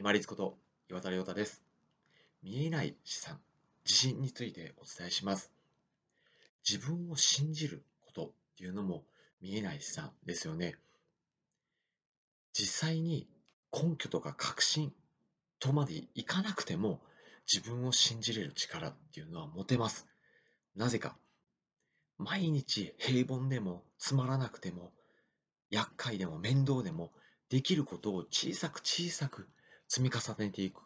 今立こと岩田亮太です。見えない資産、自信についてお伝えします。自分を信じることっていうのも見えない資産ですよね。実際に根拠とか確信とまでいかなくても自分を信じれる力っていうのは持てます。なぜか。毎日平凡でもつまらなくても厄介でも面倒でもできることを小さく小さく積み重ねていく。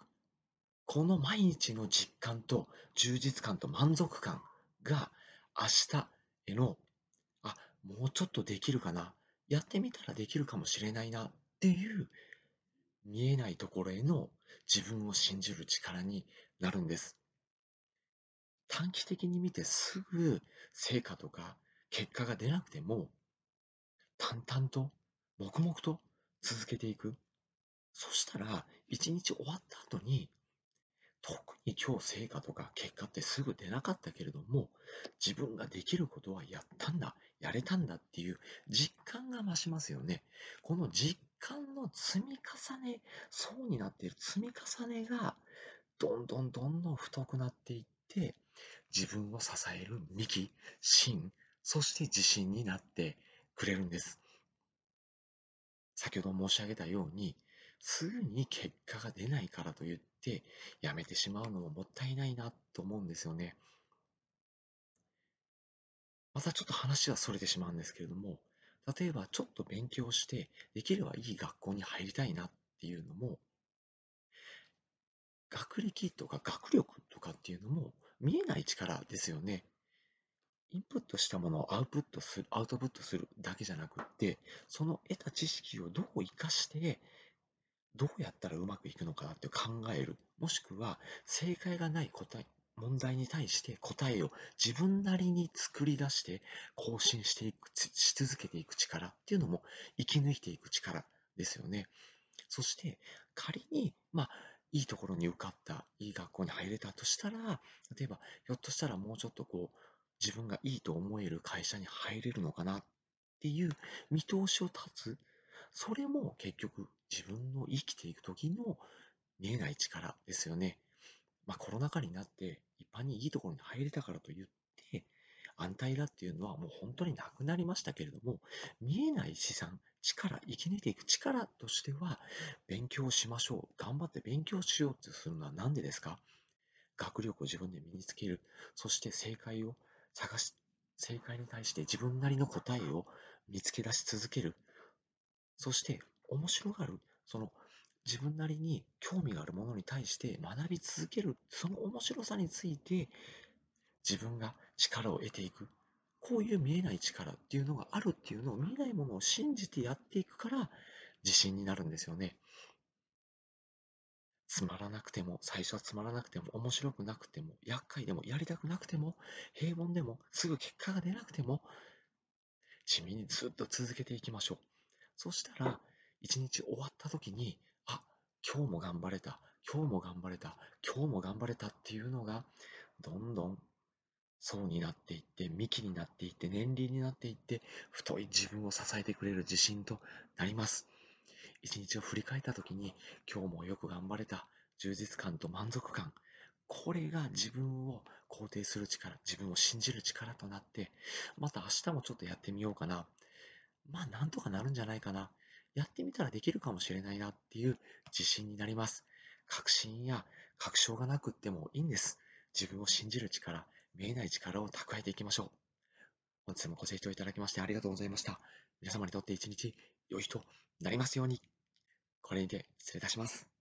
この毎日の実感と充実感と満足感が明日への、あ、もうちょっとできるかな。やってみたらできるかもしれないなっていう見えないところへの自分を信じる力になるんです。短期的に見てすぐ成果とか結果が出なくても淡々と黙々と続けていく。そしたら、一日終わった後に、特に今日成果とか結果ってすぐ出なかったけれども、自分ができることはやったんだ、やれたんだっていう実感が増しますよね。この実感の積み重ね、層になっている積み重ねが、どんどんどんどん太くなっていって、自分を支える幹、芯、そして自信になってくれるんです。先ほど申し上げたように、すぐに結果が出ないからといって、やめてしまうのももったいないなと思うんですよね。またちょっと話はそれてしまうんですけれども、例えばちょっと勉強して、できればいい学校に入りたいなっていうのも、学歴とか学力とかっていうのも見えない力ですよね。インプットしたものをアウトプットする、アウトプットするだけじゃなくって、その得た知識をどう活かして、どうやったらうまくいくのかなって考える。もしくは、正解がない答え、問題に対して答えを自分なりに作り出して更新していく、し続けていく力っていうのも生き抜いていく力ですよね。そして仮に、まあ、いいところに受かった、いい学校に入れたとしたら、例えば、ひょっとしたらもうちょっとこう、自分がいいと思える会社に入れるのかなっていう見通しを立つ。それも結局自分の生きていく時の見えない力ですよね。まあコロナ禍になって一般にいいところに入れたからといって安泰だっていうのはもう本当になくなりましたけれども見えない資産、力、生き抜いていく力としては勉強しましょう。頑張って勉強しようってするのは何でですか？学力を自分で身につける。そして正解を探し、正解に対して自分なりの答えを見つけ出し続ける。そして面白がる。その自分なりに興味があるものに対して学び続ける。その面白さについて自分が力を得ていく。こういう見えない力っていうのがあるっていうのを見えないものを信じてやっていくから自信になるんですよね。つまらなくても、最初はつまらなくても、面白くなくても、厄介でも、やりたくなくても、平凡でも、すぐ結果が出なくても、地味にずっと続けていきましょう。そしたら、一日終わった時に、あ、今日も頑張れた、今日も頑張れた、今日も頑張れたっていうのが、どんどん層になっていって、幹になっていって、年輪になっていって、太い自分を支えてくれる自信となります。一日を振り返った時に、今日もよく頑張れた充実感と満足感、これが自分を肯定する力、自分を信じる力となって、また明日もちょっとやってみようかな。まあ、なんとかなるんじゃないかな。やってみたらできるかもしれないなっていう自信になります。確信や確証がなくってもいいんです。自分を信じる力、見えない力を蓄えていきましょう。本日もご清聴いただきましてありがとうございました。皆様にとって一日良い日となりますように。これにて失礼いたします。